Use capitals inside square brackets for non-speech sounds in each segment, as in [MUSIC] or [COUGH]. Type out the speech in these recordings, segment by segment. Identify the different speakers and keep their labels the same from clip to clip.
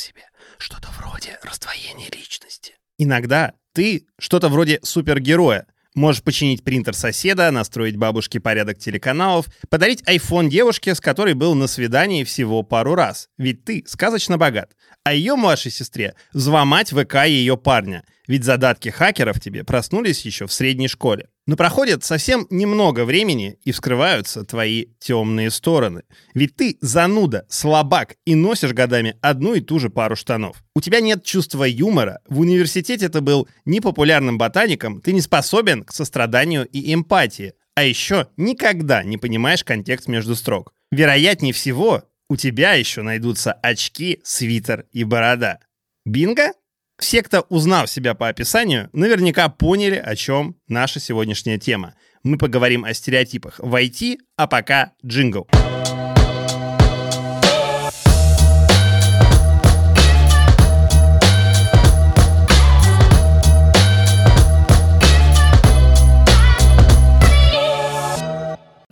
Speaker 1: себе что-то вроде раздвоения личности. Иногда ты что-то вроде супергероя. Можешь починить принтер соседа, настроить бабушке порядок телеканалов, подарить iPhone девушке, с которой был на свидании всего пару раз. Ведь ты сказочно богат. А ее младшей сестре взломать ВК ее парня. Ведь задатки хакеров тебе проснулись еще в средней школе. Но проходит совсем немного времени, и вскрываются твои темные стороны. Ведь ты зануда, слабак и носишь годами одну и ту же пару штанов. У тебя нет чувства юмора, в университете ты был непопулярным ботаником, ты не способен к состраданию и эмпатии, а еще никогда не понимаешь контекст между строк. Вероятнее всего, у тебя еще найдутся очки, свитер и борода. Бинго? Все, кто узнал себя по описанию, наверняка поняли, о чем наша сегодняшняя тема. Мы поговорим о стереотипах в IT, а пока джингл.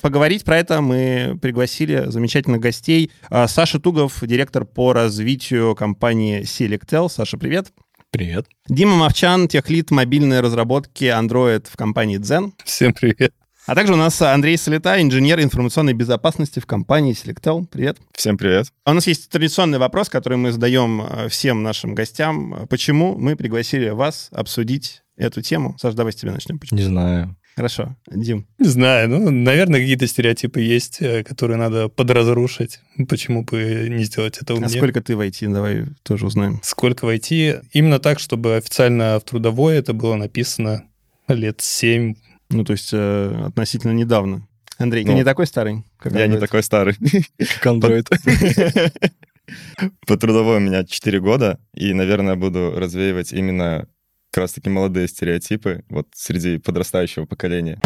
Speaker 1: Поговорить про это мы пригласили замечательных гостей. А, Саша Тугов, директор по развитию компании Selectel. Саша, привет.
Speaker 2: Привет.
Speaker 1: Дима Мовчан, техлит мобильной разработки Android в компании Zen.
Speaker 2: Всем привет.
Speaker 1: А также у нас Андрей Солита, инженер информационной безопасности в компании Selectel. Привет.
Speaker 3: Всем привет.
Speaker 1: А у нас есть традиционный вопрос, который мы задаем э, всем нашим гостям. Почему мы пригласили вас обсудить эту тему? Саш, давай с тебя начнем. Почему?
Speaker 2: Не знаю.
Speaker 1: Хорошо. Дим.
Speaker 2: Не знаю. Ну, наверное, какие-то стереотипы есть, э, которые надо подразрушить. Почему бы не сделать это
Speaker 1: А
Speaker 2: умнее?
Speaker 1: сколько ты в IT? Давай тоже узнаем.
Speaker 2: Сколько войти? Именно так, чтобы официально в трудовой это было написано лет семь.
Speaker 1: Ну, то есть э, относительно недавно. Андрей, ты
Speaker 3: Ну,
Speaker 1: не такой старый? как
Speaker 3: Я не такой старый. [LAUGHS]
Speaker 2: Как Android. [LAUGHS]
Speaker 3: По трудовой у меня 4 года, и, наверное, буду развеивать именно как раз-таки молодые стереотипы вот среди подрастающего поколения.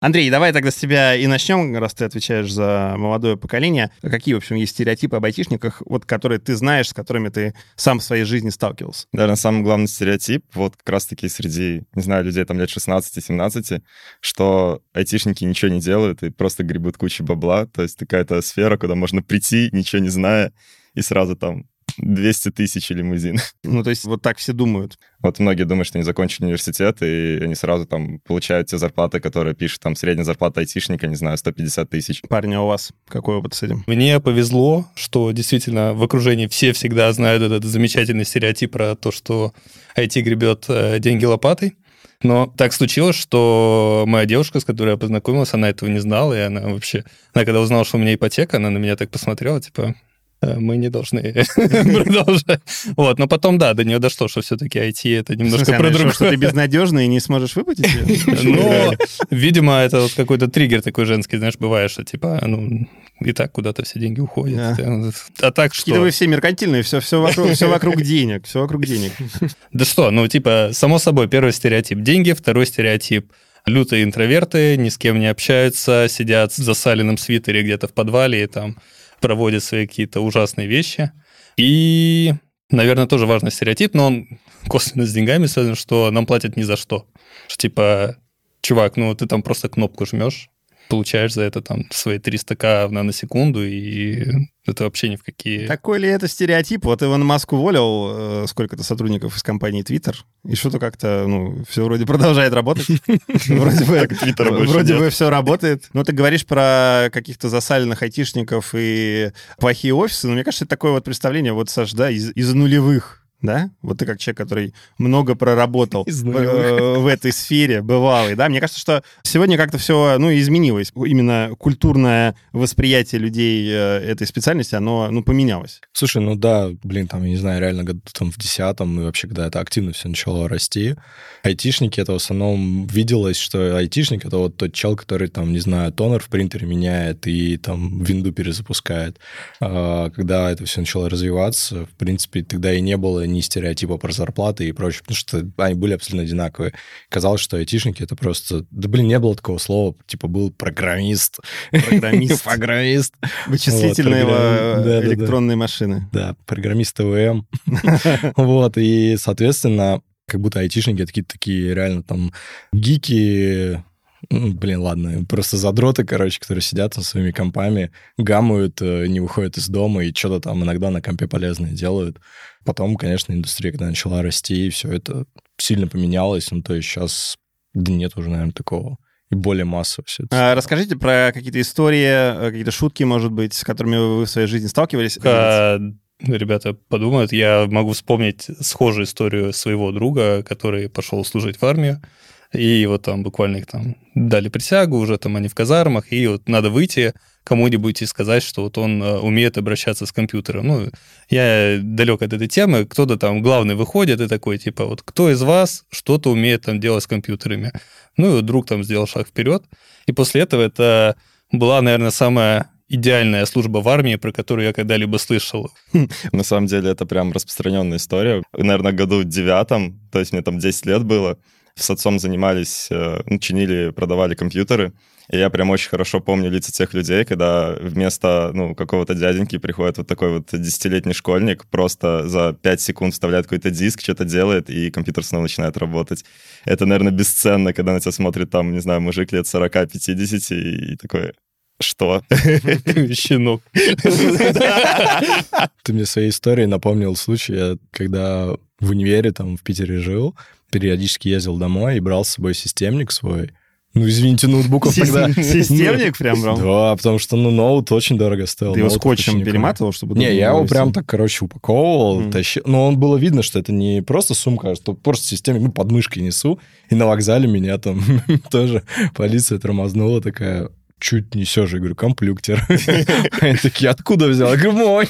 Speaker 1: Андрей, давай тогда с тебя и начнем, раз ты отвечаешь за молодое поколение. Какие, в общем, есть стереотипы об айтишниках, вот, которые ты знаешь, с которыми ты сам в своей жизни сталкивался?
Speaker 3: Наверное, самый главный стереотип, вот как раз-таки среди, не знаю, людей там лет 16-17, что айтишники ничего не делают и просто гребут кучу бабла, то есть какая-то сфера, куда можно прийти, ничего не зная, и сразу там 200 тысяч лимузин. [LAUGHS]
Speaker 1: Ну, то есть вот так все думают.
Speaker 3: Вот многие думают, что они закончили университет, и они сразу там получают те зарплаты, которые пишут, там, средняя зарплата айтишника, не знаю, 150 тысяч.
Speaker 1: Парни, а у вас какой опыт с этим?
Speaker 2: Мне повезло, что действительно в окружении все всегда знают этот замечательный стереотип про то, что IT гребет э, деньги лопатой. Но так случилось, что моя девушка, с которой я познакомился, она этого не знала, и она вообще... Она когда узнала, что у меня ипотека, она на меня так посмотрела, типа, «Э, мы не должны [LAUGHS] продолжать. Вот, но потом, да, до нее дошло, что все-таки IT это немножко про другое.
Speaker 1: что ты безнадежный и не сможешь выплатить? [LAUGHS]
Speaker 2: Ну, видимо, это вот какой-то триггер такой женский, знаешь, бывает, что типа, ну, и так куда-то все деньги уходят.
Speaker 1: Да.
Speaker 2: А так
Speaker 1: Какие-то
Speaker 2: что?
Speaker 1: вы все меркантильные, все, все, вокруг, все вокруг денег, все вокруг денег. [LAUGHS]
Speaker 2: Да что, ну, типа, само собой, первый стереотип – деньги, второй стереотип – лютые интроверты, ни с кем не общаются, сидят в засаленном свитере где-то в подвале и там проводят свои какие-то ужасные вещи. И, наверное, тоже важный стереотип, но он [LAUGHS] косвенно с деньгами связан, что нам платят ни за что. Что, типа, чувак, ну, ты там просто кнопку жмешь, получаешь за это там свои 300к в наносекунду, и это вообще ни в какие...
Speaker 1: Такой ли это стереотип? Вот Иван Маск уволил э, сколько-то сотрудников из компании Twitter, и что-то как-то, ну, все вроде продолжает работать. [LAUGHS] Вроде бы, вроде все работает. Но ты говоришь про каких-то засаленных айтишников и плохие офисы, но мне кажется, это такое вот представление, вот, Саш, да, из нулевых. Да? Вот ты как человек, который много проработал в, э, в этой сфере, бывалый, да? Мне кажется, что сегодня как-то все, ну, изменилось. Именно культурное восприятие людей э, этой специальности, оно, ну, поменялось.
Speaker 4: Слушай, ну да, блин, там, я не знаю, реально году там в десятом и вообще, когда это активно все начало расти, айтишники, это в основном виделось, что айтишник — это вот тот чел, который там, не знаю, тонер в принтере меняет и там винду перезапускает. А, Когда это все начало развиваться, в принципе, тогда и не было ни стереотипа про зарплаты и прочее, потому что они были абсолютно одинаковые. Казалось, что айтишники — это просто... Да, блин, не было такого слова, типа был программист.
Speaker 1: Программист. [LAUGHS]
Speaker 4: Программист. Да-да-да.
Speaker 1: электронные машины.
Speaker 4: Да, программист ТВМ. [LAUGHS] Вот, и, соответственно, как будто айтишники это какие-то такие реально там гики, блин, ладно, просто задроты, короче, которые сидят со своими компами, гамают, э, не выходят из дома и что-то там иногда на компе полезное делают. Потом, конечно, индустрия, когда начала расти, и все это сильно поменялось. Ну, то есть сейчас, да нет уже, наверное, такого. И более массово все это.
Speaker 1: А, расскажите про какие-то истории, э, какие-то шутки, может быть, с которыми вы в своей жизни сталкивались.
Speaker 2: А, ребята подумают, я могу вспомнить схожую историю своего друга, который пошел служить в армию. И вот там буквально их там дали присягу, уже там они в казармах, и вот надо выйти кому-нибудь и сказать, что вот он э, умеет обращаться с компьютером. Ну, я далек от этой темы, кто-то там главный выходит и такой, типа, вот кто из вас что-то умеет там делать с компьютерами? Ну, и вот друг там сделал шаг вперед, и после этого это была, наверное, самая идеальная служба в армии, про которую я когда-либо слышал. [LAUGHS]
Speaker 3: На самом деле это прям распространенная история. Наверное, году девятом, то есть мне там 10 лет было, с отцом занимались, э, ну, чинили, продавали компьютеры. И я прям очень хорошо помню лица тех людей, когда вместо ну, какого-то дяденьки приходит вот такой вот десятилетний школьник, просто за 5 секунд вставляет какой-то диск, что-то делает, и компьютер снова начинает работать. Это, наверное, бесценно, когда на тебя смотрит там, не знаю, мужик лет 40-50 и такой, что? [LAUGHS]
Speaker 2: Щенок.
Speaker 4: Ты мне своей историей напомнил случай, когда в универе там в Питере жил, периодически ездил домой и брал с собой системник свой. Ну, извините, ноутбуков тогда... [LAUGHS]
Speaker 1: Системник прям брал?
Speaker 4: Да, потому что, ну, ноут очень дорого стоил.
Speaker 1: Ты его скотчем перематывал, чтобы...
Speaker 4: Не, я его прям так, короче, упаковывал, тащил. Но он было видно, что это не просто сумка, а что просто системник, ну, под мышкой несу. И на вокзале меня там [LAUGHS] тоже полиция тормознула такая, чуть несешь? Я говорю, комплюктер. [LAUGHS] Они такие, откуда взял? Я говорю, мой.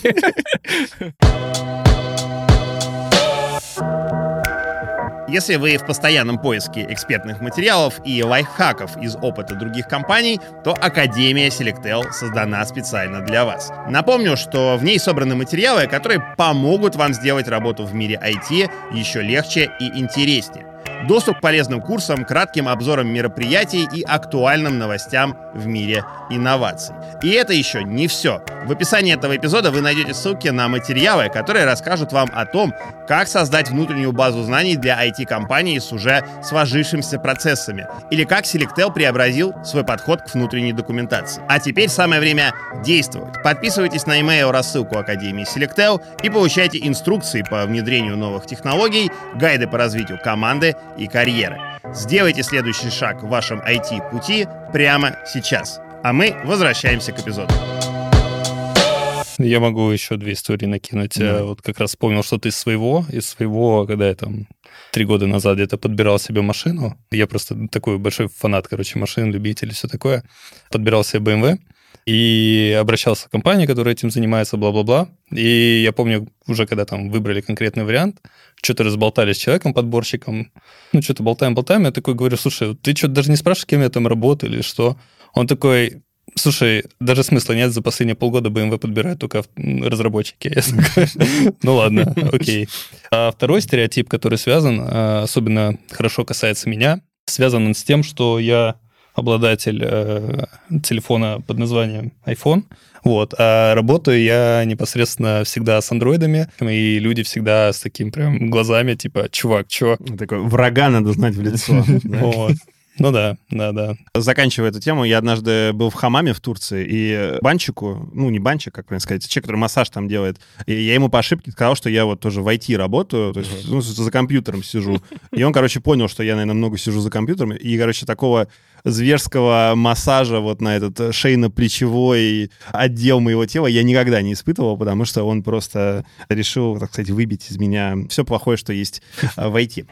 Speaker 1: Если вы в постоянном поиске экспертных материалов и лайфхаков из опыта других компаний, то Академия Selectel создана специально для вас. Напомню, что в ней собраны материалы, которые помогут вам сделать работу в мире IT еще легче и интереснее. Доступ к полезным курсам, кратким обзорам мероприятий и актуальным новостям в мире инноваций. И это еще не все. В описании этого эпизода вы найдете ссылки на материалы, которые расскажут вам о том, как создать внутреннюю базу знаний для IT-компаний с уже сложившимися процессами, или как Selectel преобразил свой подход к внутренней документации. А теперь самое время действовать. Подписывайтесь на email рассылку Академии Selectel и получайте инструкции по внедрению новых технологий, гайды по развитию команды и карьеры. Сделайте следующий шаг в вашем IT-пути прямо сейчас. А мы возвращаемся к эпизоду.
Speaker 2: Я могу еще две истории накинуть.
Speaker 1: Да.
Speaker 2: Я Вот как раз вспомнил что-то из своего. Из своего, когда я там три года назад где-то подбирал себе машину. Я просто такой большой фанат, короче, машин, любитель и все такое. Подбирал себе BMW и обращался к компании, которая этим занимается, бла-бла-бла. И я помню, уже когда там выбрали конкретный вариант, что-то разболтали с человеком, подборщиком, ну, что-то болтаем-болтаем, я такой говорю, слушай, ты что-то даже не спрашиваешь, кем я там работаю или что? Он такой, слушай, даже смысла нет, за последние полгода BMW подбирают только разработчики. [LAUGHS] Ну ладно, окей. А второй стереотип, который связан, а, особенно хорошо касается меня, связан он с тем, что я обладатель э, телефона под названием iPhone, вот, а работаю я непосредственно всегда с андроидами, и люди всегда с таким прям глазами, типа, чувак, чё?
Speaker 1: Такой врага надо знать в лицо. [LAUGHS]
Speaker 2: Вот. Ну да, да, да.
Speaker 1: Заканчивая эту тему, я однажды был в хамаме в Турции, и банчику, ну, не банчик, как правильно сказать, человек, который массаж там делает, и я ему по ошибке сказал, что я вот тоже в IT работаю, то есть ну, за компьютером сижу. И он, короче, понял, что я, наверное, много сижу за компьютером, и, короче, такого зверского массажа вот на этот шейно-плечевой отдел моего тела я никогда не испытывал, потому что он просто решил, так сказать, выбить из меня все плохое, что есть а, в IT.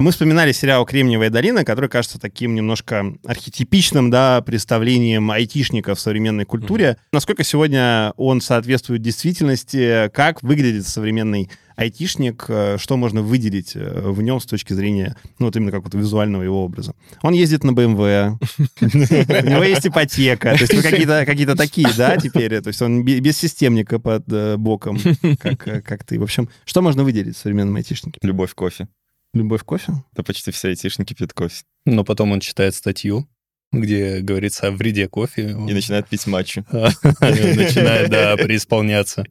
Speaker 1: Мы вспоминали сериал «Кремниевая долина», который кажется таким немножко архетипичным, да, представлением айтишника в современной культуре. Насколько сегодня он соответствует действительности, как выглядит современный айтишник, э, что можно выделить э, в нем с точки зрения, ну, вот именно какого-то визуального его образа. Он ездит на BMW, у него есть ипотека, то есть какие-то какие такие, да, теперь, то есть он бе- без системника под э, боком, как, как ты. В общем, что можно выделить в современном айтишнике?
Speaker 3: Любовь к кофе.
Speaker 1: Любовь к кофе?
Speaker 3: Да почти все айтишники пьют кофе.
Speaker 2: Но потом он читает статью где говорится о вреде кофе.
Speaker 3: И начинает пить матчу. [LAUGHS]
Speaker 2: Начинает, да, преисполняться.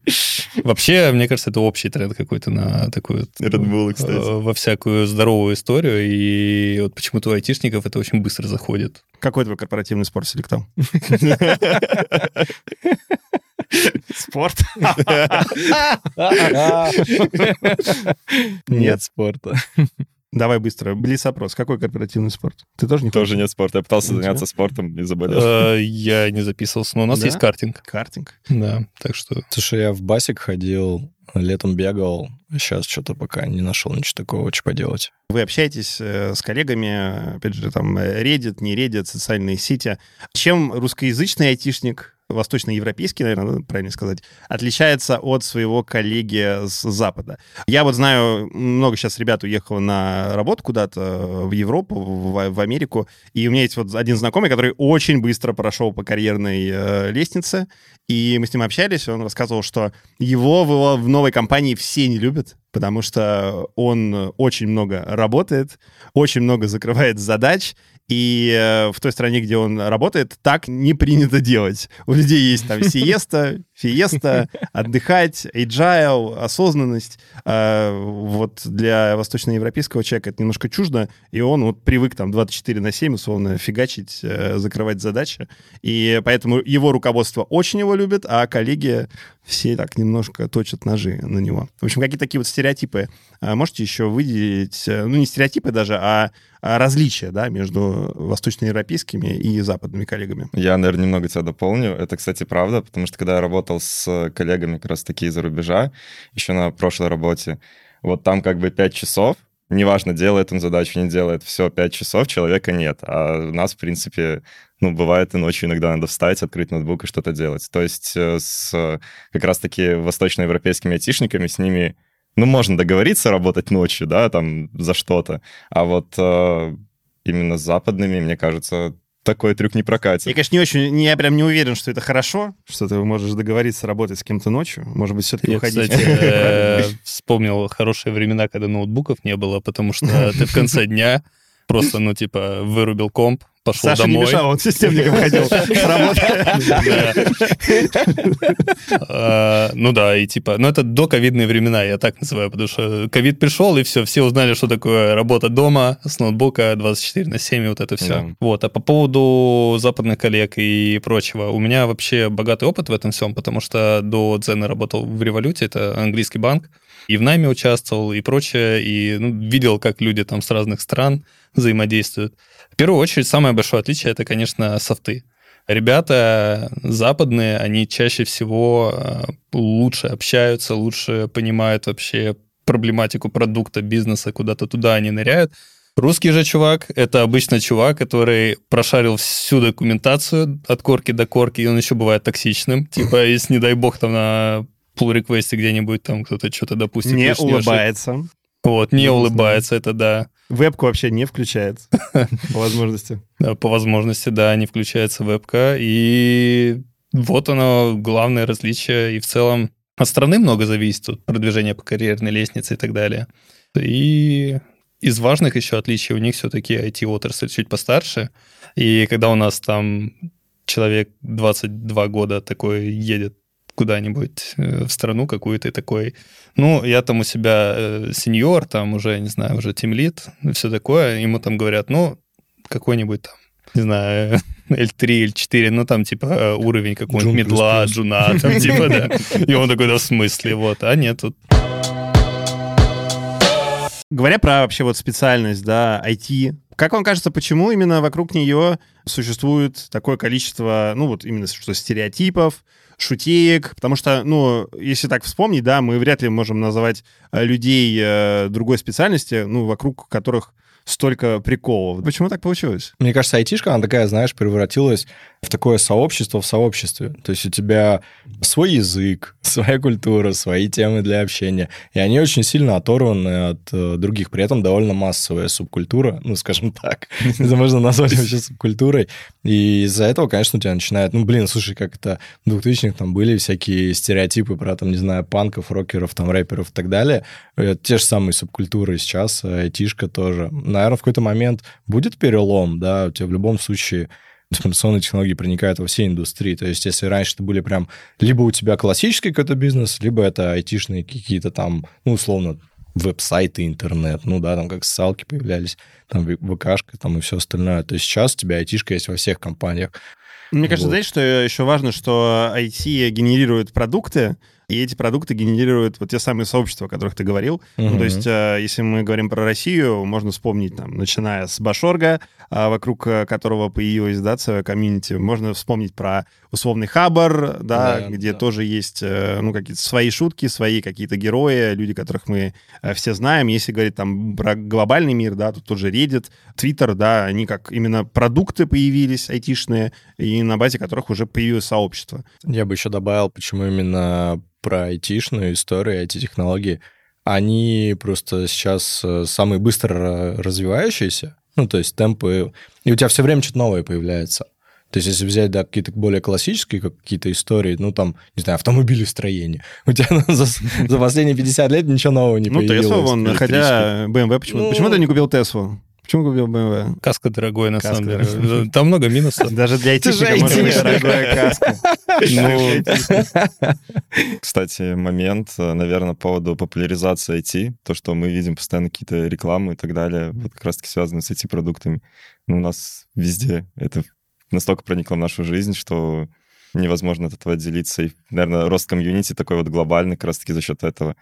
Speaker 2: Вообще, мне кажется, это общий тренд какой-то на такую...
Speaker 3: Red Bull, кстати.
Speaker 2: Во всякую здоровую историю, и вот почему-то у айтишников это очень быстро заходит.
Speaker 1: Какой твой корпоративный спорт селектал? [LAUGHS] Спорт? [LAUGHS]
Speaker 4: Нет спорта.
Speaker 1: Давай быстро. Блиц-опрос. Какой корпоративный спорт? Ты тоже не
Speaker 3: Тоже нет спорта. Я пытался
Speaker 1: У тебя?
Speaker 3: заняться спортом и заболел.
Speaker 2: Э, Я не записывался, но у нас есть картинг.
Speaker 1: Картинг.
Speaker 2: Да, так что...
Speaker 4: Слушай, я в басик ходил, летом бегал. Сейчас что-то пока не нашел ничего такого, что поделать.
Speaker 1: Вы общаетесь э, с коллегами, опять же, там, Reddit, не Reddit, социальные сети. Чем русскоязычный айтишник, восточноевропейский, наверное, надо правильно сказать, отличается от своего коллеги с Запада? Я вот знаю, много сейчас ребят уехало на работу куда-то в Европу, в, в Америку, и у меня есть вот один знакомый, который очень быстро прошел по карьерной э, лестнице, и мы с ним общались, и он рассказывал, что его в, в новой компании все не любят, потому что он очень много работает, очень много закрывает задач, и э, в той стране, где он работает, так не принято делать. У людей есть там [LAUGHS] сиеста, фиеста, [LAUGHS] отдыхать, agile, осознанность. А вот для восточноевропейского человека это немножко чуждо, и он вот привык там 24 на 7, условно, фигачить, э, закрывать задачи. И поэтому его руководство очень его любит, а коллеги все так немножко точат ножи на него. В общем, какие такие вот стереотипы а, можете еще выделить? э, Ну, не стереотипы даже, а различия, да, между восточноевропейскими и западными коллегами.
Speaker 3: Я, наверное, немного тебя дополню. Это, кстати, правда, потому что когда я работал с коллегами как раз таки из-за рубежа, еще на прошлой работе, вот там как бы 5 часов, неважно, делает он задачу, не делает, все, 5 часов, человека нет. А у нас, в принципе, ну, бывает и ночью иногда надо встать, открыть ноутбук и что-то делать. То есть э, с э, как раз-таки восточноевропейскими айтишниками, с ними ну, можно договориться работать ночью, да, там, за что-то. А вот э, именно с западными, мне кажется, такой трюк не прокатит.
Speaker 1: Я, конечно, не очень, я прям не уверен, что это хорошо, что ты можешь договориться работать с кем-то ночью. Может быть, все-таки уходить.
Speaker 2: кстати, [LAUGHS] э, вспомнил хорошие времена, когда ноутбуков не было, потому что ты в конце дня просто, ну, типа, вырубил комп, пошел
Speaker 1: Саша не
Speaker 2: домой.
Speaker 1: мешал, он системником ходил с.
Speaker 2: А, Ну да, и типа, ну это до ковидные времена, я так называю, потому что ковид пришел, и все, все узнали, что такое работа дома с ноутбука 24 на 7, и вот это все. Вот, а по поводу западных коллег и прочего, у меня вообще богатый опыт в этом всем, потому что до Дзена работал в Революте, это английский банк, и в найме участвовал, и прочее, и ну, видел, как люди там с разных стран взаимодействуют. В первую очередь, самое большое отличие это, конечно, софты. Ребята западные, они чаще всего э, лучше общаются, лучше понимают вообще проблематику продукта, бизнеса, куда-то туда они ныряют. Русский же чувак — это обычно чувак, который прошарил всю документацию от корки до корки, и он еще бывает токсичным. Типа, если, не дай бог, там на pull реквесте где-нибудь там кто-то что-то допустит.
Speaker 1: Не улыбается.
Speaker 2: Вот, не
Speaker 1: Ну,
Speaker 2: улыбается, это да.
Speaker 1: Вебку вообще не включает [LAUGHS] по возможности.
Speaker 2: Да, по возможности, да, не включается вебка. И вот оно главное различие. И в целом от страны много зависит от продвижения по карьерной лестнице и так далее. И из важных еще отличий у них все-таки IT-отрасль чуть постарше. И когда у нас там человек 22 года такой едет куда-нибудь э, в страну какую-то и такой, ну, я там у себя э, сеньор, там уже, не знаю, уже тимлит, все такое, ему там говорят, ну, какой-нибудь там, не знаю, [LAUGHS] L3, L4, ну, там, типа, э, уровень какой-нибудь медла, джуна, там, типа, да. [LAUGHS] И он такой, да, в смысле, вот, а нет, тут
Speaker 1: Говоря про вообще вот специальность, да, IT, как вам кажется, почему именно вокруг нее существует такое количество, ну вот именно что стереотипов, шутеек, потому что, ну, если так вспомнить, да, мы вряд ли можем называть э, людей э, другой специальности, ну, вокруг которых столько приколов. Почему так получилось?
Speaker 4: Мне кажется, айтишка, она такая, знаешь, превратилась в такое сообщество в сообществе. То есть у тебя свой язык, [LAUGHS] своя культура, свои темы для общения. И они очень сильно оторваны от э, других. При этом довольно массовая субкультура, ну, скажем так. [LAUGHS] Это можно назвать вообще субкультурой. И из-за этого, конечно, у тебя начинает... Ну, блин, слушай, как это в 2000-х там были всякие стереотипы про, там, не знаю, панков, рокеров, там, рэперов и так далее. Это те же самые субкультуры сейчас, э, айтишка тоже. Наверное, в какой-то момент будет перелом, да, у тебя в любом случае информационные технологии проникают во все индустрии. То есть если раньше это были прям либо у тебя классический какой-то бизнес, либо это айтишные какие-то там, ну, условно, веб-сайты, интернет, ну да, там как ссылки появлялись, там ВКшка, там и все остальное. То есть сейчас у тебя айтишка есть во всех компаниях.
Speaker 1: Мне кажется, вот. знаете, что еще важно, что IT генерирует продукты, и эти продукты генерируют вот те самые сообщества, о которых ты говорил. Угу. Ну, то есть, э, если мы говорим про Россию, можно вспомнить, там, начиная с Башорга, э, вокруг э, которого появилась, да, целая комьюнити, можно вспомнить про условный Хабар, да, да где да. тоже есть, ну, какие-то свои шутки, свои какие-то герои, люди, которых мы все знаем. Если говорить там про глобальный мир, да, тут тоже Reddit, Twitter, да, они как именно продукты появились айтишные, и на базе которых уже появилось сообщество.
Speaker 4: Я бы еще добавил, почему именно про айтишную историю, эти технологии, они просто сейчас э, самые быстро развивающиеся, ну, то есть темпы... И у тебя все время что-то новое появляется. То есть, если взять, да, какие-то более классические какие-то истории, ну, там, не знаю, автомобилестроение, [LAUGHS] у тебя за, за последние 50 лет ничего нового не
Speaker 1: ну,
Speaker 4: появилось.
Speaker 1: Ну, Tesla, вон, хотя BMW, почему, ну, почему ты не купил Теслу? Почему купил BMW?
Speaker 2: Каска дорогой, на каска самом деле. Дорогой. Там много минусов.
Speaker 1: Даже для айтишника может быть дорогая каска.
Speaker 3: Ну, [LAUGHS] кстати, момент, наверное, по поводу популяризации IT, то, что мы видим постоянно какие-то рекламы и так далее, вот как раз-таки связаны с IT-продуктами. Ну, у нас везде это настолько проникло в нашу жизнь, что невозможно от этого отделиться. И, наверное, рост комьюнити такой вот глобальный как раз-таки за счет этого.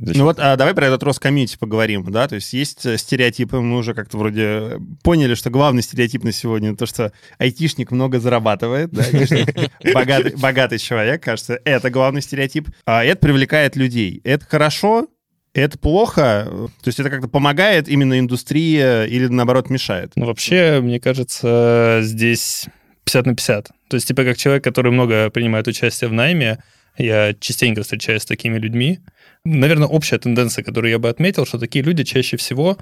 Speaker 1: Ну вот, а давай про этот рост комьюнити поговорим, да, то есть есть э, стереотипы, мы уже как-то вроде поняли, что главный стереотип на сегодня то, что айтишник много зарабатывает, да, [LAUGHS] богатый, богатый человек, кажется, это главный стереотип, а это привлекает людей. Это хорошо, это плохо? То есть это как-то помогает именно индустрии или, наоборот, мешает?
Speaker 2: Ну, вообще, мне кажется, здесь 50 на 50. То есть, типа, как человек, который много принимает участие в найме, я частенько встречаюсь с такими людьми, Наверное, общая тенденция, которую я бы отметил, что такие люди чаще всего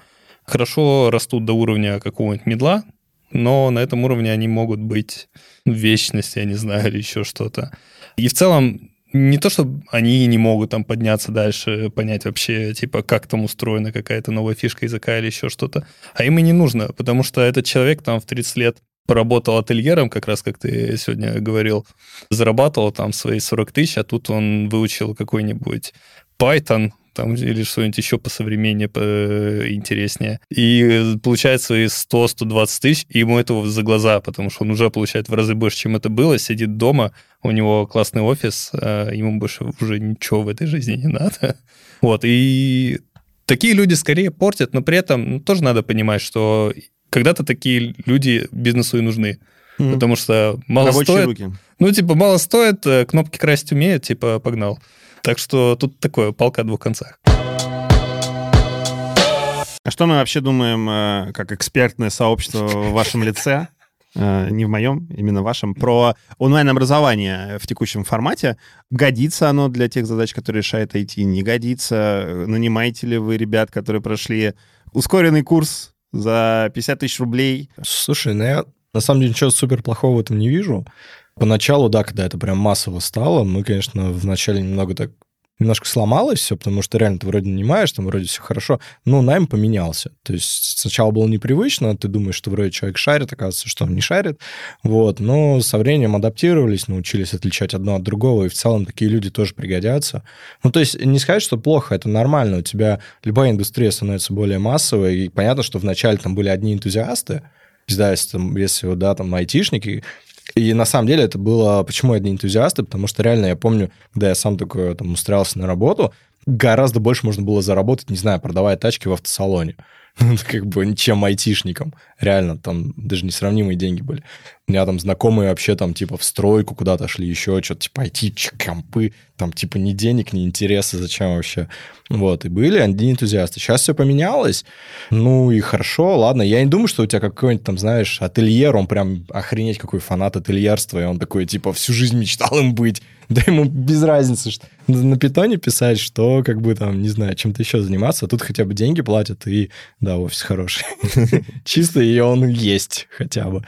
Speaker 2: хорошо растут до уровня какого-нибудь медла, но на этом уровне они могут быть в вечности, я не знаю, [LAUGHS] или еще что-то. И в целом не то, что они не могут там подняться дальше, понять вообще, типа, как там устроена какая-то новая фишка языка или еще что-то, а им и не нужно, потому что этот человек там в 30 лет поработал ательером, как раз как ты сегодня говорил, зарабатывал там свои 40 тысяч, а тут он выучил какой-нибудь Python, там, или что-нибудь еще по современнее, по интереснее. И получает свои 100-120 тысяч, и ему этого за глаза, потому что он уже получает в разы больше, чем это было, сидит дома, у него классный офис, а ему больше уже ничего в этой жизни не надо. Вот, и такие люди скорее портят, но при этом ну, тоже надо понимать, что когда-то такие люди бизнесу и нужны. Mm-hmm. Потому что мало Рабочие стоит... Руки. Ну, типа, мало стоит, э, кнопки красить умеют, типа, погнал. Так что тут такое, палка о двух концах.
Speaker 1: А что мы вообще думаем, э, как экспертное сообщество в вашем лице, э, не в моем, именно вашем, про онлайн-образование в текущем формате? Годится оно для тех задач, которые решает IT? Не годится? Нанимаете ли вы ребят, которые прошли ускоренный курс за 50 тысяч рублей?
Speaker 4: Слушай, ну я на самом деле ничего супер плохого в этом не вижу. Поначалу, да, когда это прям массово стало, мы, конечно, вначале немного так немножко сломалось все, потому что реально ты вроде нанимаешь, там вроде все хорошо, но найм поменялся. То есть сначала было непривычно, ты думаешь, что вроде человек шарит, оказывается, что он не шарит, вот, но со временем адаптировались, научились отличать одно от другого, и в целом такие люди тоже пригодятся. Ну, то есть не сказать, что плохо, это нормально, у тебя любая индустрия становится более массовой, и понятно, что вначале там были одни энтузиасты, да, если, там, если да, там айтишники, и на самом деле это было... Почему одни энтузиасты? Потому что реально я помню, когда я сам такой там устраивался на работу, гораздо больше можно было заработать, не знаю, продавая тачки в автосалоне. [LAUGHS] как бы чем айтишникам. Реально, там даже несравнимые деньги были. У меня там знакомые вообще там типа в стройку куда-то шли, еще что-то, типа IT-компы, там типа ни денег, ни интереса, зачем вообще. Вот, и были одни энтузиасты. Сейчас все поменялось, ну и хорошо, ладно. Я не думаю, что у тебя какой-нибудь там, знаешь, ательер, он прям охренеть какой фанат ательерства, и он такой, типа, всю жизнь мечтал им быть. Да ему без разницы, что на питоне писать, что как бы там, не знаю, чем-то еще заниматься. А тут хотя бы деньги платят, и да, офис хороший. [LAUGHS] Чисто, и он есть хотя бы.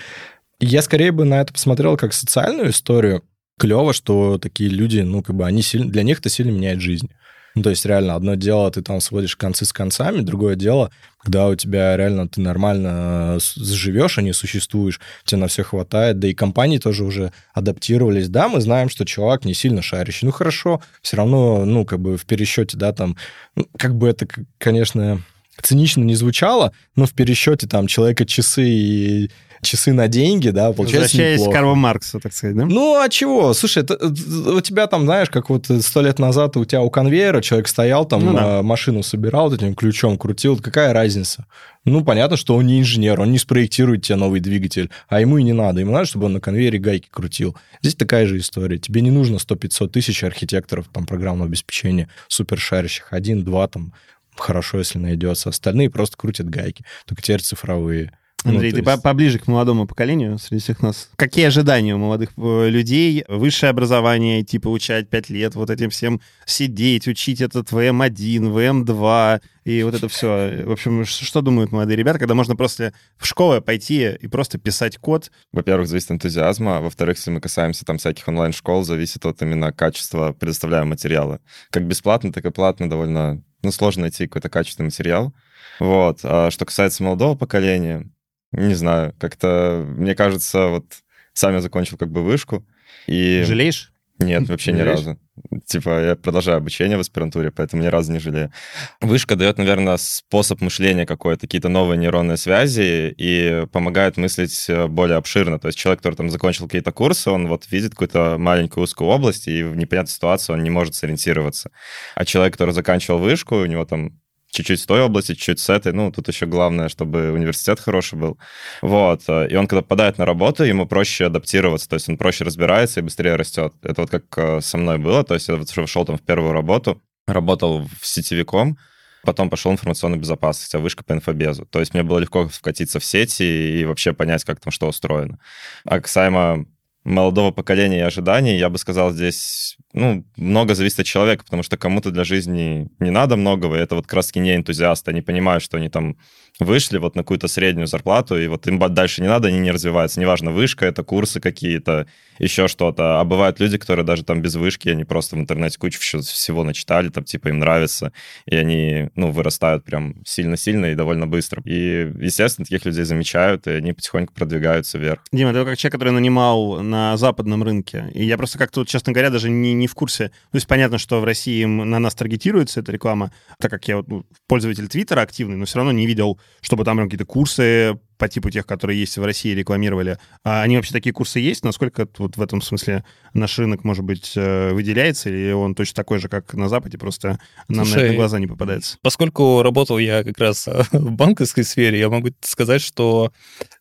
Speaker 4: Я скорее бы на это посмотрел как социальную историю. Клево, что такие люди, ну, как бы они сильно, для них это сильно меняет жизнь. Ну, то есть реально одно дело, ты там сводишь концы с концами, другое дело, когда у тебя реально ты нормально живешь, а не существуешь, тебе на все хватает, да и компании тоже уже адаптировались. Да, мы знаем, что чувак не сильно шарящий. Ну, хорошо, все равно, ну, как бы в пересчете, да, там, ну, как бы это, конечно, цинично не звучало, но в пересчете там человека часы и часы на деньги, да, получается
Speaker 1: Возвращаясь
Speaker 4: неплохо.
Speaker 1: к Карла Марксу, так сказать, да?
Speaker 4: Ну, а чего? Слушай, это, у тебя там, знаешь, как вот сто лет назад у тебя у конвейера человек стоял, там
Speaker 1: Ну да.
Speaker 4: а, машину собирал, вот этим ключом крутил, какая разница? Ну, понятно, что он не инженер, он не спроектирует тебе новый двигатель, а ему и не надо. Ему надо, чтобы он на конвейере гайки крутил. Здесь такая же история. Тебе не нужно 100-500 тысяч архитекторов там программного обеспечения, супер шарящих. Один-два там хорошо, если найдется. Остальные просто крутят гайки. Только теперь цифровые. Ну,
Speaker 1: Андрей,
Speaker 4: то
Speaker 1: ты
Speaker 4: есть-
Speaker 1: по- поближе к молодому поколению среди всех нас. Какие ожидания у молодых э, людей? Высшее образование, идти получать 5 лет, вот этим всем сидеть, учить этот ВМ1, ВМ2 и вот это все. В общем, что думают молодые ребята, когда можно просто в школу пойти и просто писать код?
Speaker 3: Во-первых, зависит от энтузиазма. Во-вторых, если мы касаемся там всяких онлайн-школ, зависит от именно качества предоставляемого материала. Как бесплатно, так и платно довольно ну, сложно найти какой-то качественный материал. Вот. А что касается молодого поколения, не знаю, как-то, мне кажется, вот сам я закончил как бы вышку, и...
Speaker 1: Жалеешь?
Speaker 3: Нет, вообще ни разу. Типа, я продолжаю обучение в аспирантуре, поэтому ни разу не жалею. Вышка дает, наверное, способ мышления какой-то, какие-то новые нейронные связи и помогает мыслить э, более обширно. То есть человек, который там закончил какие-то курсы, он вот видит какую-то маленькую узкую область, и в непонятной ситуации он не может сориентироваться. А человек, который заканчивал вышку, у него там чуть-чуть с той области, чуть-чуть с этой. Ну, тут еще главное, чтобы университет хороший был. Вот. э, И он, когда попадает на работу, ему проще адаптироваться, то есть он проще разбирается и быстрее растет. Это вот как э, со мной было. То есть я вот шел там в первую работу, работал в сетевиком, потом пошел в информационную безопасность, а вышка по инфобезу. То есть мне было легко вкатиться в сети и вообще понять, как там что устроено. А касаемо молодого поколения и ожиданий, я бы сказал, здесь ну, много зависит от человека, потому что кому-то для жизни не надо многого, и это вот как раз-таки не энтузиасты, они понимают, что они там вышли вот на какую-то среднюю зарплату, и вот им дальше не надо, они не развиваются. Неважно, вышка, это курсы какие-то, еще что-то. А бывают люди, которые даже там без вышки, они просто в интернете кучу всего начитали, там типа им нравится, и они, ну, вырастают прям сильно-сильно и довольно быстро. И, естественно, таких людей замечают, и они потихоньку продвигаются вверх.
Speaker 1: Дима, ты как человек, который нанимал на западном рынке. И я просто как-то, честно говоря, даже не, не в курсе. То есть понятно, что в России на нас таргетируется эта реклама, так как я ну, пользователь Твиттера активный, но все равно не видел, чтобы там какие-то курсы по типу тех, которые есть в России, рекламировали. А они вообще такие курсы есть? Насколько вот в этом смысле наш рынок, может быть, э, выделяется, или он точно такой же, как на Западе, просто нам на
Speaker 2: Слушай,
Speaker 1: это глаза не попадается?
Speaker 2: Поскольку работал я как раз э, [LAUGHS] в банковской сфере, я могу сказать, что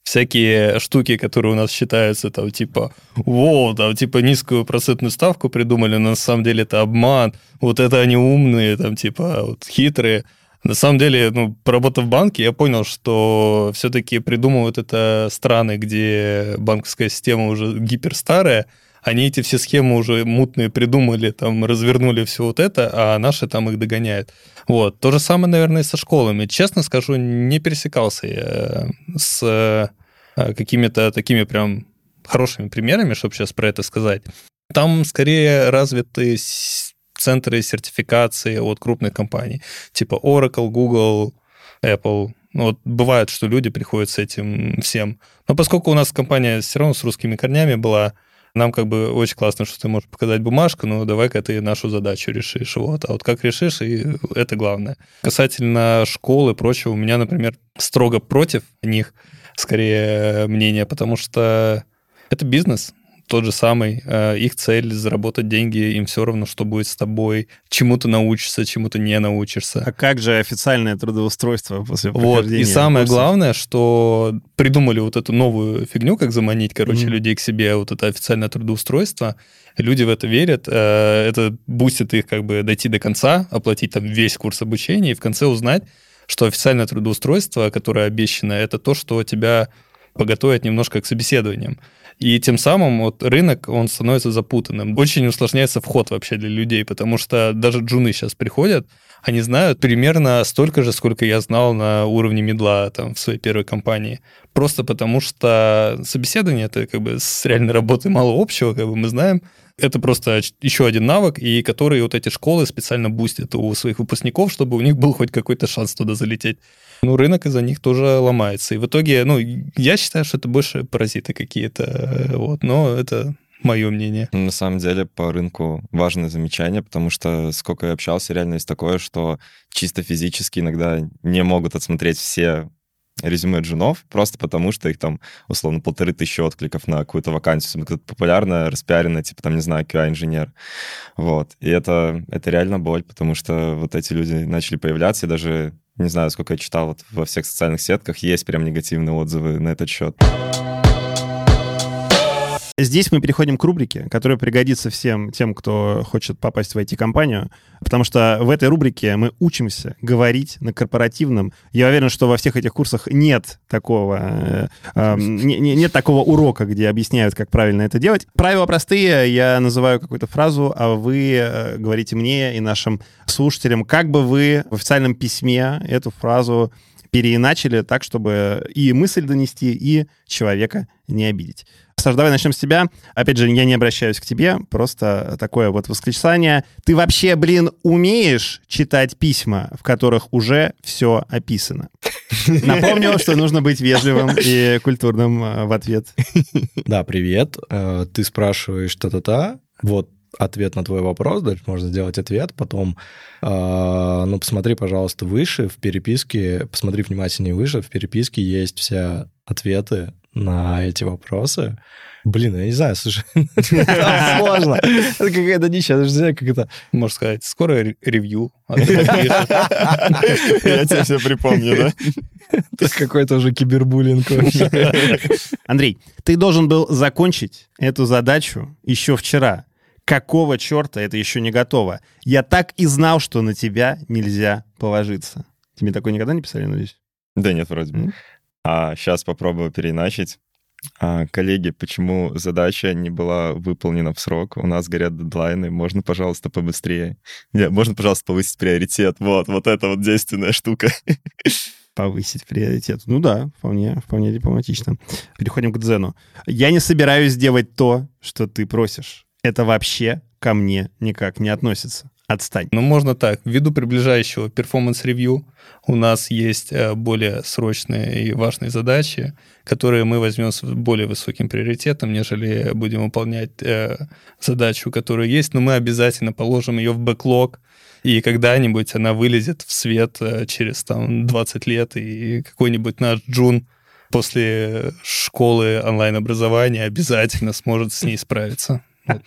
Speaker 2: всякие штуки, которые у нас считаются там типа, во, там типа низкую процентную ставку придумали, но на самом деле это обман, вот это они умные, там типа вот хитрые. На самом деле, ну, поработав в банке, я понял, что все-таки придумывают это страны, где банковская система уже гиперстарая, они эти все схемы уже мутные придумали, там, развернули все вот это, а наши там их догоняют. Вот. То же самое, наверное, и со школами. Честно скажу, не пересекался я с э, какими-то такими прям хорошими примерами, чтобы сейчас про это сказать. Там скорее развиты центры сертификации от крупных компаний, типа Oracle, Google, Apple. Ну, вот бывает, что люди приходят с этим всем. Но поскольку у нас компания все равно с русскими корнями была, нам как бы очень классно, что ты можешь показать бумажку, ну давай-ка ты нашу задачу решишь. Вот. А вот как решишь, и это главное. Касательно школы и прочего, у меня, например, строго против них скорее мнение, потому что это бизнес, тот же самый. Э, Их цель заработать деньги, им все равно, что будет с тобой, чему ты научишься, чему ты не научишься.
Speaker 1: А как же официальное трудоустройство после
Speaker 2: Вот, и самое
Speaker 1: курсов?
Speaker 2: главное, что придумали вот эту новую фигню, как заманить, короче,
Speaker 1: Мгм.
Speaker 2: людей к себе, вот это официальное трудоустройство. Люди в это верят, э, это бустит их как бы дойти до конца, оплатить там весь курс обучения и в конце узнать, что официальное трудоустройство, которое обещано, это то, что тебя поготовит немножко к собеседованиям. И тем самым вот рынок, он становится запутанным. Очень усложняется вход вообще для людей, потому что даже джуны сейчас приходят, они знают примерно столько же, сколько я знал на уровне медла там, в своей первой компании. Просто потому что собеседование это как бы с реальной работой мало общего, как бы мы знаем, Это просто еще один навык, и который вот эти школы специально бустят у своих выпускников, чтобы у них был хоть какой-то шанс туда залететь. Ну, рынок из-за них тоже ломается. И в итоге, ну, я считаю, что это больше паразиты какие-то, э, вот, но это мое мнение.
Speaker 3: На самом деле по рынку важное замечание, потому что сколько я общался, реально есть такое, что чисто физически иногда не могут отсмотреть все резюме джунов, просто потому что их там, условно, полторы тысячи откликов на какую-то вакансию, какая-то популярная, распиаренная, типа, там, не знаю, QA-инженер. Вот. И это, это реально боль, потому что вот эти люди начали появляться, и даже, не знаю, сколько я читал, вот во всех социальных сетках есть прям негативные отзывы на этот счет.
Speaker 1: Здесь мы переходим к рубрике, которая пригодится всем тем, кто хочет попасть в IT-компанию, потому что в этой рубрике мы учимся говорить на корпоративном. Я уверен, что во всех этих курсах нет такого, э, э, не, не, нет такого урока, где объясняют, как правильно это делать. Правила простые, я называю какую-то фразу, а вы э, говорите мне и нашим слушателям, как бы вы в официальном письме эту фразу переиначили так, чтобы и мысль донести, и человека не обидеть. Саш, давай начнем с тебя. Опять же, я не обращаюсь к тебе, просто такое вот восклицание. Ты вообще, блин, умеешь читать письма, в которых уже все описано? Напомню, что нужно быть вежливым и культурным э, в ответ.
Speaker 4: Да, привет. Э, ты спрашиваешь та-та-та. Вот ответ на твой вопрос, дальше можно сделать ответ, потом, э, ну, посмотри, пожалуйста, выше в переписке, посмотри внимательнее выше, в переписке есть все ответы на эти вопросы. Блин, я не знаю, слушай, [LAUGHS] [LAUGHS] сложно. Это какая-то дичь, я даже не знаю, как это...
Speaker 2: Можно сказать, скоро ревью. [LAUGHS] Я
Speaker 3: тебе все припомню, да?
Speaker 4: Это какой-то уже кибербуллинг
Speaker 1: Андрей, ты должен был закончить эту задачу еще вчера. Какого черта это еще не готово? Я так и знал, что на тебя нельзя положиться. Тебе такое никогда не писали, надеюсь?
Speaker 3: Да нет, вроде бы. А сейчас попробую переначить. А, коллеги, почему задача не была выполнена в срок? У нас горят дедлайны, можно, пожалуйста, побыстрее. Нет, можно, пожалуйста, повысить приоритет. Вот, вот это вот действенная штука. [LAUGHS]
Speaker 1: Повысить приоритет. Ну да, вполне, вполне дипломатично. Переходим к Дзену. Я не собираюсь делать то, что ты просишь. Это вообще ко мне никак не относится. Отстань.
Speaker 2: Ну, можно так. Ввиду приближающего performance review у нас есть э, более срочные и важные задачи, которые мы возьмем с более высоким приоритетом, нежели будем выполнять э, задачу, которая есть, но мы обязательно положим ее в backlog, и когда-нибудь она вылезет в свет э, через там 20 лет, и какой-нибудь наш Джун после школы онлайн-образования обязательно сможет с ней справиться. [LAUGHS] Вот.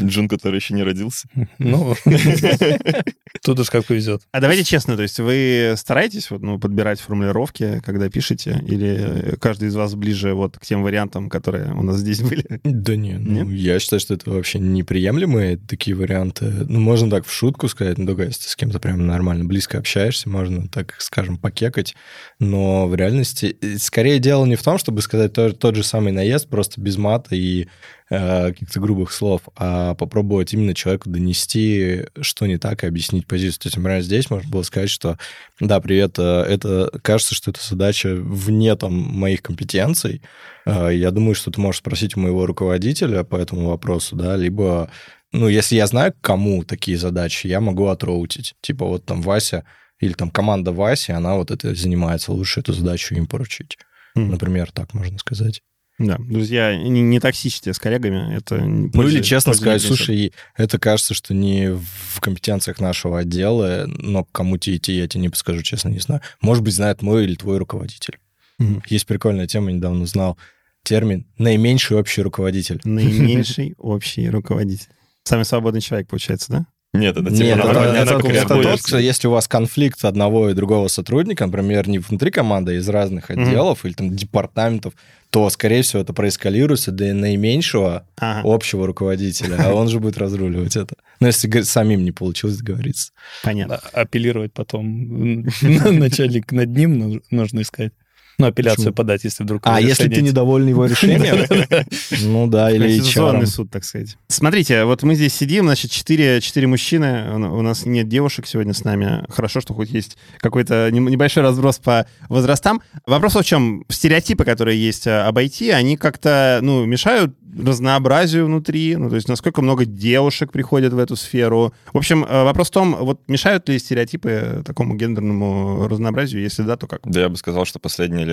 Speaker 3: Джун, который еще не родился.
Speaker 2: Ну, [LAUGHS] тут уж как повезет.
Speaker 1: А давайте честно, то есть вы стараетесь вот, ну, подбирать формулировки, когда пишете, или каждый из вас ближе вот к тем вариантам, которые у нас здесь были?
Speaker 4: Да нет, ну, я считаю, что это вообще неприемлемые такие варианты. Ну, можно так в шутку сказать, ну, только если ты с кем-то прям нормально близко общаешься, можно, так скажем, покекать, но в реальности э, скорее дело не в том, чтобы сказать тот, тот же самый наезд, просто без мата и Э, каких-то грубых слов, а попробовать именно человеку донести, что не так, и объяснить позицию. То есть, например, здесь можно было сказать, что да, привет, э, это кажется, что это задача вне там моих компетенций. Э, я думаю, что ты можешь спросить у моего руководителя по этому вопросу, да, либо ну, если я знаю, кому такие задачи, я могу отроутить. Типа вот там Вася или там команда Васи, она вот это занимается, лучше эту задачу им поручить. Mm. Например, так можно сказать.
Speaker 1: Да, друзья, не, не токсичьте с коллегами. Это
Speaker 4: ну или честно сказать, слушай, это кажется, что не в компетенциях нашего отдела, но к кому тебе идти, я тебе не подскажу, честно, не знаю. Может быть, знает мой или твой руководитель. Угу. Есть прикольная тема, недавно узнал термин «наименьший общий руководитель».
Speaker 1: Наименьший [LAUGHS] общий руководитель. Самый свободный человек, получается, да?
Speaker 3: Нет, это
Speaker 4: Нет, это, это, это, это тот, что если у вас конфликт одного и другого сотрудника, например, не внутри команды, а из разных отделов mm-hmm. или там департаментов, то, скорее всего, это проэскалируется до наименьшего ага. общего руководителя, а он же будет разруливать это. Но если самим не получилось договориться.
Speaker 1: Понятно.
Speaker 2: Апеллировать потом [LAUGHS] начальник над ним нужно искать. Ну, апелляцию
Speaker 4: Почему?
Speaker 2: подать, если вдруг...
Speaker 4: А если ты недоволен его решением? [LAUGHS] Ну да, или
Speaker 1: Конституционный
Speaker 4: HR.
Speaker 1: суд, так сказать. Смотрите, вот мы здесь сидим, значит, четыре, четыре мужчины, у нас нет девушек сегодня с нами. Хорошо, что хоть есть какой-то не- небольшой разброс по возрастам. Вопрос в чем? Стереотипы, которые есть а, об IT, они как-то, ну, мешают разнообразию внутри, ну, то есть насколько много девушек приходят в эту сферу. В общем, э, вопрос в том, вот мешают ли стереотипы такому гендерному разнообразию? Если да, то как?
Speaker 3: Да я бы сказал, что последние лет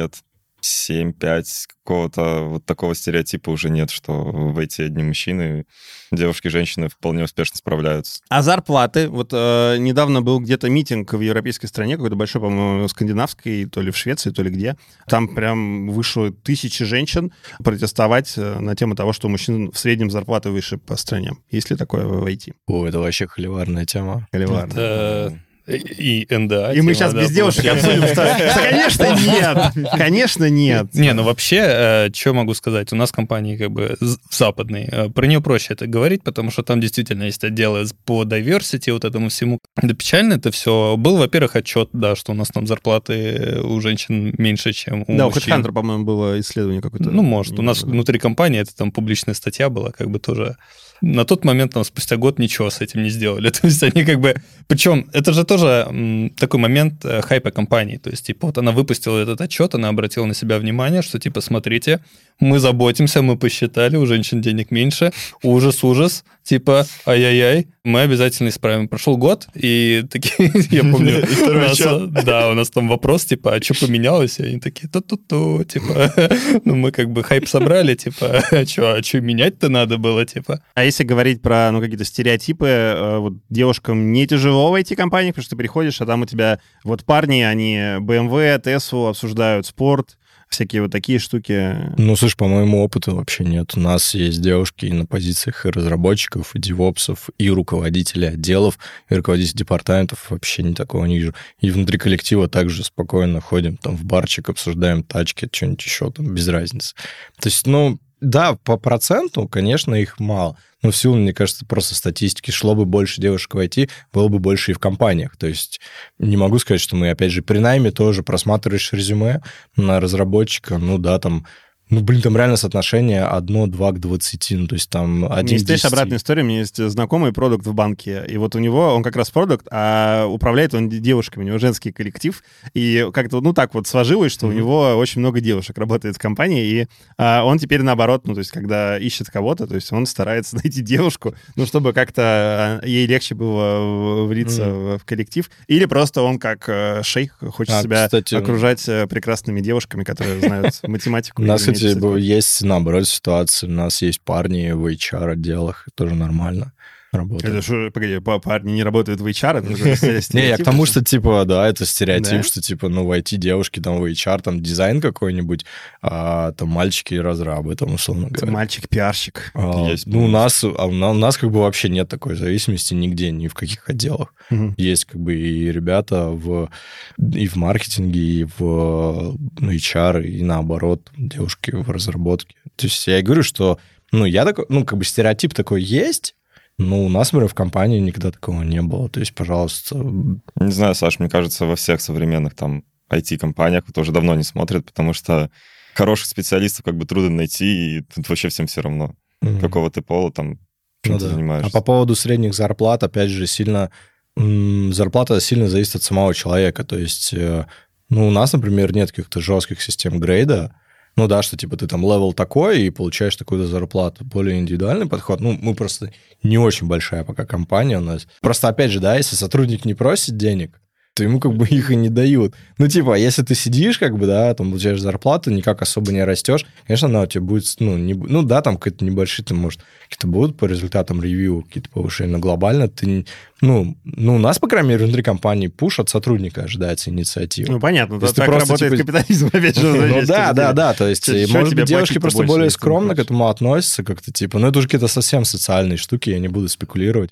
Speaker 3: 7-5 какого-то вот такого стереотипа уже нет, что в эти одни мужчины, девушки и женщины вполне успешно справляются.
Speaker 1: А зарплаты? Вот э, недавно был где-то митинг в европейской стране, какой-то большой, по-моему, скандинавской, то ли в Швеции, то ли где. Там прям вышло тысячи женщин протестовать э, на тему того, что у мужчин в среднем зарплаты выше по стране. Есть ли такое в IT?
Speaker 4: О, это вообще холиварная тема.
Speaker 1: Холиварно.
Speaker 2: Это и НДА.
Speaker 1: И мы сейчас
Speaker 2: да,
Speaker 1: без девушек обсудим, что... что, [LAUGHS] [LAUGHS] Конечно, нет! Конечно, нет!
Speaker 2: Не, ну вообще, что могу сказать, у нас компании как бы западные, э, про нее проще это говорить, потому что там действительно есть отделы по diversity, вот этому всему. Да печально это все. Был, во-первых, отчет, да, что у нас там зарплаты у женщин меньше, чем у
Speaker 1: Да, у
Speaker 2: мужчин.
Speaker 1: HeadHunter, по-моему, было исследование какое-то.
Speaker 2: Ну, может. У нас
Speaker 1: Да.
Speaker 2: внутри компании это там публичная статья была, как бы тоже. На тот момент, там, спустя год ничего с этим не сделали. [LAUGHS] То есть они как бы... Причем это же тоже такой момент э, хайпа компании. То есть, типа, вот она выпустила этот отчет, она обратила на себя внимание, что, типа, смотрите, мы заботимся, мы посчитали, у женщин денег меньше, ужас, ужас, типа, ай-яй-яй, мы обязательно исправим. Прошел год, и такие, [LAUGHS] я помню, у нас, да, у нас там вопрос, типа, а что поменялось? И они такие, ту-ту-ту, типа, [LAUGHS] ну мы как бы хайп собрали, типа, [LAUGHS] а что, а что менять-то надо было, типа.
Speaker 1: А если говорить про ну, какие-то стереотипы, э, вот девушкам не тяжело в IT-компаниях, потому что ты приходишь, а там у тебя вот парни, они BMW, Tesla обсуждают спорт, всякие вот такие штуки.
Speaker 4: Ну, слушай, по моему опыту вообще нет. У нас есть девушки на позициях и разработчиков, и девопсов, и руководителей отделов, и руководителей департаментов. Вообще не такого не вижу. И внутри коллектива также спокойно ходим там в барчик, обсуждаем тачки, что-нибудь еще, там, без разницы. То есть, ну, да, по проценту, конечно, их мало. Но в силу, мне кажется, просто статистики, шло бы больше девушек войти, было бы больше и в компаниях. То есть не могу сказать, что мы, опять же, при найме тоже просматриваешь резюме на разработчика, ну да, там, ну, блин, там реально соотношение 1-2 к 20, ну, то есть там
Speaker 1: У меня
Speaker 4: один
Speaker 1: есть, обратная история. У меня есть знакомый продукт в банке, и вот у него, он как раз продукт, а управляет он девушками, у него женский коллектив, и как-то, ну, так вот сложилось, что у него очень много девушек работает в компании, и а, он теперь наоборот, ну, то есть когда ищет кого-то, то есть он старается [LAUGHS] найти девушку, ну, чтобы как-то а, ей легче было влиться в, в коллектив, или просто он как э, шейх хочет
Speaker 4: А,
Speaker 1: себя
Speaker 4: кстати,
Speaker 1: окружать э, прекрасными девушками, которые знают [LAUGHS] математику.
Speaker 4: У нас,
Speaker 1: или
Speaker 4: кстати, есть, наоборот, ситуация. У нас есть парни в HR-отделах, тоже нормально работают.
Speaker 1: Это что, погоди, па- парни не работают в HR? Это же. [LAUGHS]
Speaker 4: Не, я к тому, что, типа, да, это стереотип, что, типа, ну, войти девушки там в HR, там, дизайн какой-нибудь, а там мальчики разрабы, там, условно говоря.
Speaker 1: Мальчик-пиарщик.
Speaker 4: А, ну, у нас, а у на- у нас как бы вообще нет такой зависимости нигде, ни в каких отделах. Есть как бы и ребята в, и в маркетинге, и в ну, HR, и наоборот, девушки в разработке. То есть я и говорю, что, ну, я такой, ну, как бы стереотип такой есть, но у нас, например, в компании никогда такого не было. То есть, пожалуйста,
Speaker 3: Не знаю, Саш, мне кажется, во всех современных там IT-компаниях это уже давно не смотрят, потому что хороших специалистов как бы трудно найти, и тут вообще всем все равно,
Speaker 4: м,
Speaker 3: какого ты пола там, чем
Speaker 4: ну
Speaker 3: ты
Speaker 4: да.
Speaker 3: занимаешься.
Speaker 4: А по поводу средних зарплат, опять же, сильно зарплата сильно зависит от самого человека. То есть, э, ну, у нас, например, нет каких-то жестких систем grade а. Ну да, что типа ты там level такой и получаешь такую-то зарплату. Более индивидуальный подход. Ну, мы просто не очень большая пока компания у нас. Просто, опять же, да, если сотрудник не просит денег, то ему как бы их и не дают. Ну, типа, если ты сидишь, как бы, да, там получаешь зарплату, никак особо не растешь, конечно, она у тебя будет, ну, не, ну да, там какие-то небольшие, там, может, какие-то будут по результатам ревью, какие-то повышения, но глобально ты, ну, ну, у нас, по крайней мере, внутри компании пуш от сотрудника ожидается инициатива.
Speaker 1: Ну, понятно,
Speaker 4: То есть
Speaker 1: так
Speaker 4: ты просто,
Speaker 1: работает
Speaker 4: типа,
Speaker 1: капитализм, [LAUGHS] опять же.
Speaker 4: Ну да, да, да, то есть, может быть, девушки просто более скромно к этому относятся как-то, типа, ну это уже какие-то совсем социальные штуки, я не буду спекулировать.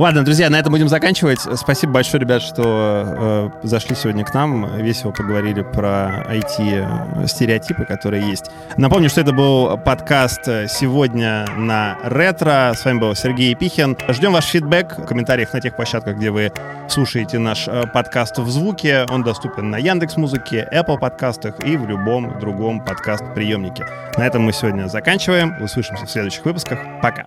Speaker 1: Ладно, друзья, на этом будем заканчивать. Спасибо большое, ребят, что э, зашли сегодня к нам. Весело поговорили про IT-стереотипы, которые есть. Напомню, что это был подкаст сегодня на ретро. С вами был Сергей Епихин. Ждем ваш фидбэк в комментариях на тех площадках, где вы слушаете наш э, подкаст в звуке. Он доступен на Яндекс Музыке, Apple подкастах и в любом другом подкаст-приемнике. На этом мы сегодня заканчиваем. Услышимся в следующих выпусках. Пока.